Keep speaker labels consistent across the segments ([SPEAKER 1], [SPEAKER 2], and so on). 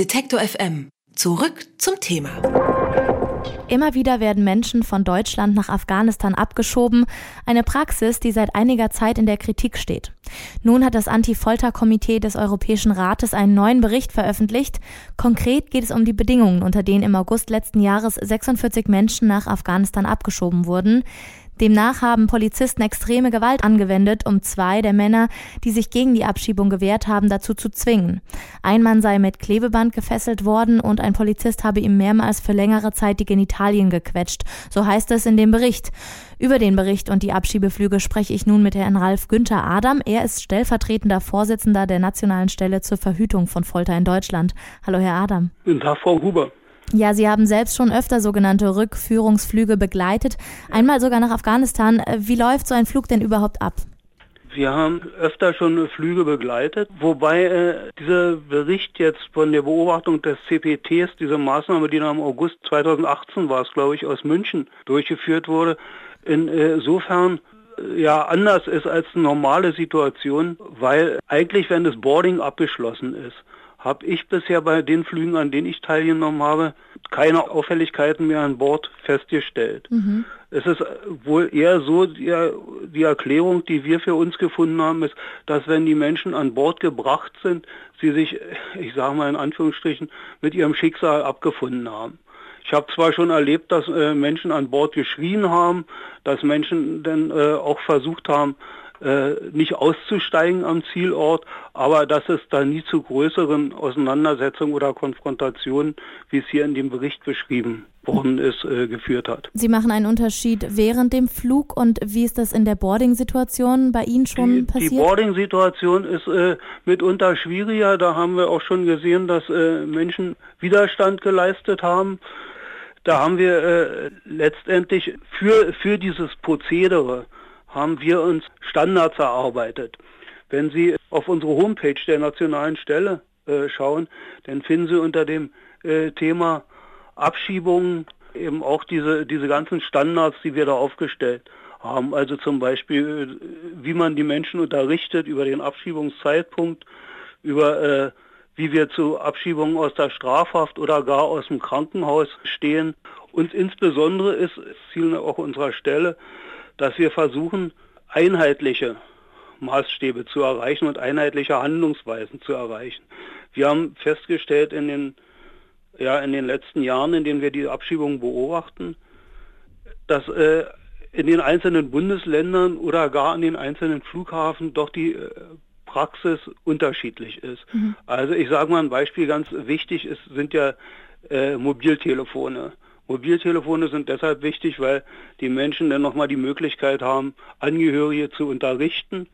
[SPEAKER 1] Detektor FM. Zurück zum Thema.
[SPEAKER 2] Immer wieder werden Menschen von Deutschland nach Afghanistan abgeschoben, eine Praxis, die seit einiger Zeit in der Kritik steht. Nun hat das Anti-Folter-Komitee des Europäischen Rates einen neuen Bericht veröffentlicht. Konkret geht es um die Bedingungen, unter denen im August letzten Jahres 46 Menschen nach Afghanistan abgeschoben wurden. Demnach haben Polizisten extreme Gewalt angewendet, um zwei der Männer, die sich gegen die Abschiebung gewehrt haben, dazu zu zwingen. Ein Mann sei mit Klebeband gefesselt worden und ein Polizist habe ihm mehrmals für längere Zeit die Genitalien gequetscht. So heißt es in dem Bericht. Über den Bericht und die Abschiebeflüge spreche ich nun mit Herrn Ralf Günther Adam. Er ist stellvertretender Vorsitzender der Nationalen Stelle zur Verhütung von Folter in Deutschland. Hallo, Herr Adam.
[SPEAKER 3] Guten Tag, Frau Huber.
[SPEAKER 2] Ja, Sie haben selbst schon öfter sogenannte Rückführungsflüge begleitet, einmal sogar nach Afghanistan. Wie läuft so ein Flug denn überhaupt ab?
[SPEAKER 3] Wir haben öfter schon Flüge begleitet, wobei äh, dieser Bericht jetzt von der Beobachtung des CPTs, diese Maßnahme, die dann im August 2018 war es, glaube ich, aus München durchgeführt wurde, insofern äh, ja anders ist als eine normale Situation, weil eigentlich, wenn das Boarding abgeschlossen ist, habe ich bisher bei den Flügen, an denen ich teilgenommen habe, keine Auffälligkeiten mehr an Bord festgestellt. Mhm. Es ist wohl eher so, die, die, Erklärung, die wir für uns gefunden haben, ist, dass wenn die Menschen an Bord gebracht sind, sie sich, ich sage mal in Anführungsstrichen, mit ihrem Schicksal abgefunden haben. Ich habe zwar schon erlebt, dass äh, Menschen an Bord geschrien haben, dass Menschen dann äh, auch versucht haben, äh, nicht auszusteigen am Zielort, aber dass es da nie zu größeren Auseinandersetzungen oder Konfrontationen, wie es hier in dem Bericht beschrieben worden ist, äh, geführt hat.
[SPEAKER 2] Sie machen einen Unterschied während dem Flug und wie ist das in der Boarding-Situation bei Ihnen schon
[SPEAKER 3] die,
[SPEAKER 2] passiert?
[SPEAKER 3] Die Boarding-Situation ist äh, mitunter schwieriger. Da haben wir auch schon gesehen, dass äh, Menschen Widerstand geleistet haben. Da haben wir äh, letztendlich für, für dieses Prozedere haben wir uns Standards erarbeitet. Wenn Sie auf unsere Homepage der nationalen Stelle äh, schauen, dann finden Sie unter dem äh, Thema Abschiebungen eben auch diese, diese ganzen Standards, die wir da aufgestellt haben. Also zum Beispiel, äh, wie man die Menschen unterrichtet über den Abschiebungszeitpunkt, über äh, wie wir zu Abschiebungen aus der Strafhaft oder gar aus dem Krankenhaus stehen. Und insbesondere ist Ziel auch unserer Stelle, dass wir versuchen, einheitliche Maßstäbe zu erreichen und einheitliche Handlungsweisen zu erreichen. Wir haben festgestellt in den, ja, in den letzten Jahren, in denen wir die Abschiebungen beobachten, dass äh, in den einzelnen Bundesländern oder gar an den einzelnen Flughafen doch die äh, Praxis unterschiedlich ist. Mhm. Also ich sage mal ein Beispiel, ganz wichtig ist, sind ja äh, Mobiltelefone. Mobiltelefone sind deshalb wichtig, weil die Menschen dann nochmal die Möglichkeit haben, Angehörige zu unterrichten,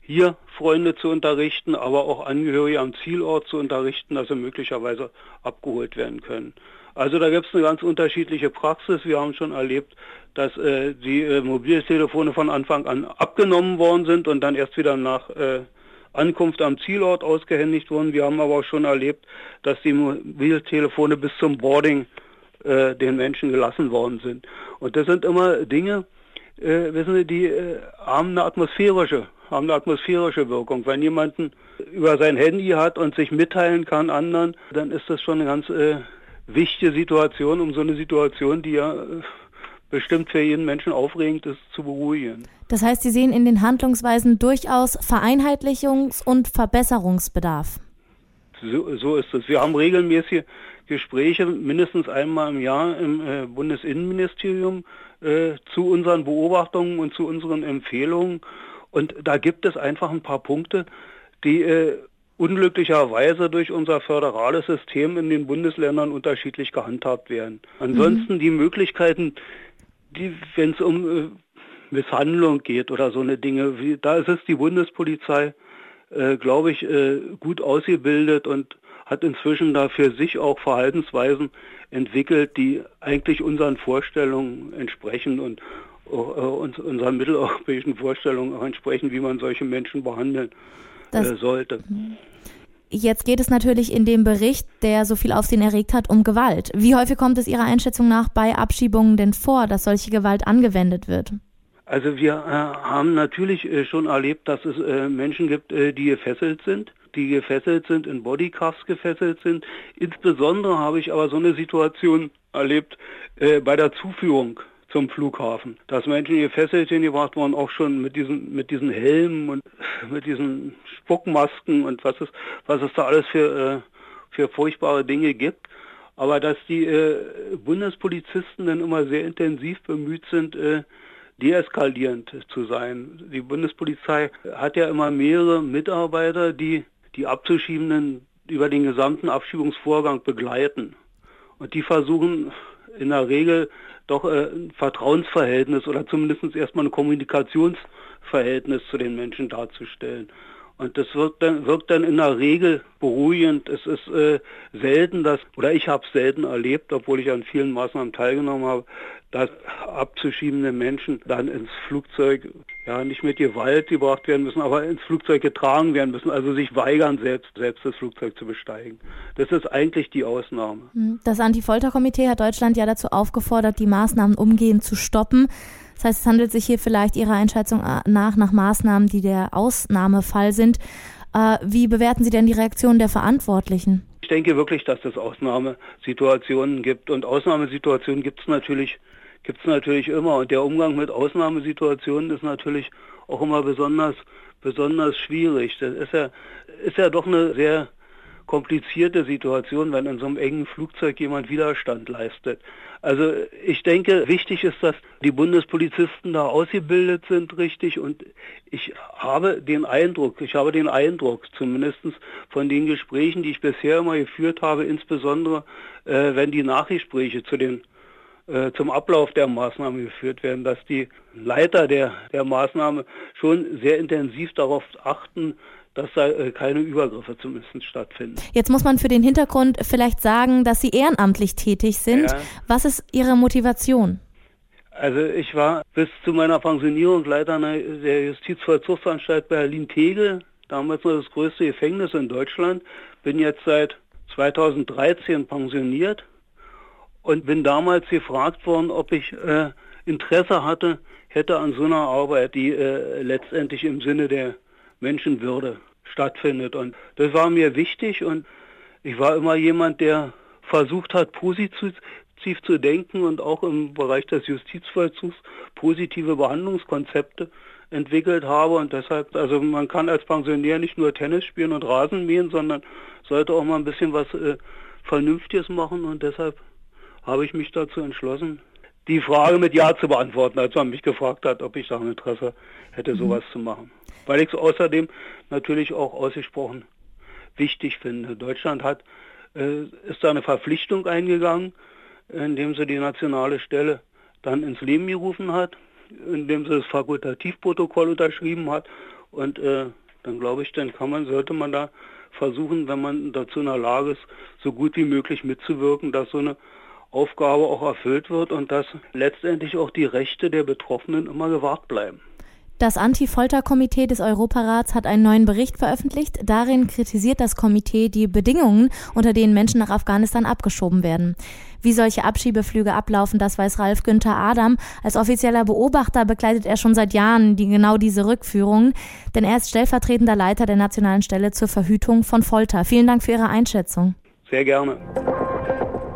[SPEAKER 3] hier Freunde zu unterrichten, aber auch Angehörige am Zielort zu unterrichten, dass sie möglicherweise abgeholt werden können. Also da gibt es eine ganz unterschiedliche Praxis. Wir haben schon erlebt, dass äh, die äh, Mobiltelefone von Anfang an abgenommen worden sind und dann erst wieder nach äh, Ankunft am Zielort ausgehändigt wurden. Wir haben aber auch schon erlebt, dass die Mobiltelefone bis zum Boarding äh, den Menschen gelassen worden sind. Und das sind immer Dinge, äh, wissen Sie, die äh, haben eine atmosphärische, haben eine atmosphärische Wirkung. Wenn jemanden über sein Handy hat und sich mitteilen kann anderen, dann ist das schon eine ganz äh, wichtige Situation, um so eine Situation, die ja äh, bestimmt für jeden Menschen aufregend ist, zu beruhigen.
[SPEAKER 2] Das heißt, Sie sehen in den Handlungsweisen durchaus Vereinheitlichungs- und Verbesserungsbedarf.
[SPEAKER 3] So, so ist es. Wir haben regelmäßig Gespräche mindestens einmal im Jahr im äh, Bundesinnenministerium äh, zu unseren Beobachtungen und zu unseren Empfehlungen. Und da gibt es einfach ein paar Punkte, die äh, unglücklicherweise durch unser föderales System in den Bundesländern unterschiedlich gehandhabt werden. Ansonsten mhm. die Möglichkeiten, die, wenn es um äh, Misshandlung geht oder so eine Dinge, wie, da ist es die Bundespolizei, äh, glaube ich, äh, gut ausgebildet und hat inzwischen da für sich auch Verhaltensweisen entwickelt, die eigentlich unseren Vorstellungen entsprechen und äh, uns, unseren mitteleuropäischen Vorstellungen auch entsprechen, wie man solche Menschen behandeln äh, sollte.
[SPEAKER 2] Jetzt geht es natürlich in dem Bericht, der so viel Aufsehen erregt hat, um Gewalt. Wie häufig kommt es Ihrer Einschätzung nach bei Abschiebungen denn vor, dass solche Gewalt angewendet wird?
[SPEAKER 3] Also wir äh, haben natürlich äh, schon erlebt, dass es äh, Menschen gibt, äh, die gefesselt sind die gefesselt sind, in Bodycuffs gefesselt sind. Insbesondere habe ich aber so eine Situation erlebt äh, bei der Zuführung zum Flughafen. Dass Menschen gefesselt hingebracht wurden, auch schon mit diesen, mit diesen Helmen und mit diesen Spuckmasken und was es, was es da alles für, äh, für furchtbare Dinge gibt. Aber dass die äh, Bundespolizisten dann immer sehr intensiv bemüht sind, äh, deeskalierend zu sein. Die Bundespolizei hat ja immer mehrere Mitarbeiter, die die Abzuschiebenden über den gesamten Abschiebungsvorgang begleiten. Und die versuchen in der Regel doch äh, ein Vertrauensverhältnis oder zumindest erstmal ein Kommunikationsverhältnis zu den Menschen darzustellen. Und das wirkt dann, wirkt dann in der Regel beruhigend. Es ist äh, selten, dass, oder ich habe es selten erlebt, obwohl ich an vielen Maßnahmen teilgenommen habe, dass abzuschiebende Menschen dann ins Flugzeug, ja nicht mit Gewalt gebracht werden müssen, aber ins Flugzeug getragen werden müssen, also sich weigern, selbst, selbst das Flugzeug zu besteigen. Das ist eigentlich die Ausnahme.
[SPEAKER 2] Hm. Das Anti-Folter-Komitee hat Deutschland ja dazu aufgefordert, die Maßnahmen umgehend zu stoppen. Das heißt, es handelt sich hier vielleicht Ihrer Einschätzung nach nach Maßnahmen, die der Ausnahmefall sind. Äh, wie bewerten Sie denn die Reaktion der Verantwortlichen?
[SPEAKER 3] Ich denke wirklich, dass es Ausnahmesituationen gibt. Und Ausnahmesituationen gibt es natürlich, gibt's natürlich immer. Und der Umgang mit Ausnahmesituationen ist natürlich auch immer besonders, besonders schwierig. Das ist ja, ist ja doch eine sehr komplizierte Situation, wenn in so einem engen Flugzeug jemand Widerstand leistet. Also ich denke, wichtig ist, dass die Bundespolizisten da ausgebildet sind richtig und ich habe den Eindruck, ich habe den Eindruck, zumindest von den Gesprächen, die ich bisher immer geführt habe, insbesondere äh, wenn die Nachgespräche zu den äh, zum Ablauf der Maßnahme geführt werden, dass die Leiter der, der Maßnahme schon sehr intensiv darauf achten, dass da äh, keine Übergriffe zumindest stattfinden.
[SPEAKER 2] Jetzt muss man für den Hintergrund vielleicht sagen, dass Sie ehrenamtlich tätig sind. Ja. Was ist Ihre Motivation?
[SPEAKER 3] Also ich war bis zu meiner Pensionierung Leiter der Justizvollzugsanstalt Berlin-Tegel, damals noch das größte Gefängnis in Deutschland, bin jetzt seit 2013 pensioniert und bin damals gefragt worden, ob ich äh, Interesse hatte, hätte an so einer Arbeit, die äh, letztendlich im Sinne der Menschenwürde stattfindet. Und das war mir wichtig. Und ich war immer jemand, der versucht hat, positiv zu denken und auch im Bereich des Justizvollzugs positive Behandlungskonzepte entwickelt habe. Und deshalb, also man kann als Pensionär nicht nur Tennis spielen und Rasen mähen, sondern sollte auch mal ein bisschen was äh, Vernünftiges machen. Und deshalb habe ich mich dazu entschlossen, die Frage mit Ja zu beantworten, als man mich gefragt hat, ob ich da ein Interesse hätte, mhm. sowas mhm. zu machen. Weil ich es außerdem natürlich auch ausgesprochen wichtig finde. Deutschland hat, äh, ist da eine Verpflichtung eingegangen, indem sie die nationale Stelle dann ins Leben gerufen hat, indem sie das Fakultativprotokoll unterschrieben hat. Und äh, dann glaube ich, dann kann man, sollte man da versuchen, wenn man dazu in der Lage ist, so gut wie möglich mitzuwirken, dass so eine Aufgabe auch erfüllt wird und dass letztendlich auch die Rechte der Betroffenen immer gewahrt bleiben.
[SPEAKER 2] Das Anti-Folter-Komitee des Europarats hat einen neuen Bericht veröffentlicht. Darin kritisiert das Komitee die Bedingungen, unter denen Menschen nach Afghanistan abgeschoben werden. Wie solche Abschiebeflüge ablaufen, das weiß Ralf Günther Adam. Als offizieller Beobachter begleitet er schon seit Jahren die, genau diese Rückführungen, denn er ist stellvertretender Leiter der Nationalen Stelle zur Verhütung von Folter. Vielen Dank für Ihre Einschätzung.
[SPEAKER 3] Sehr gerne.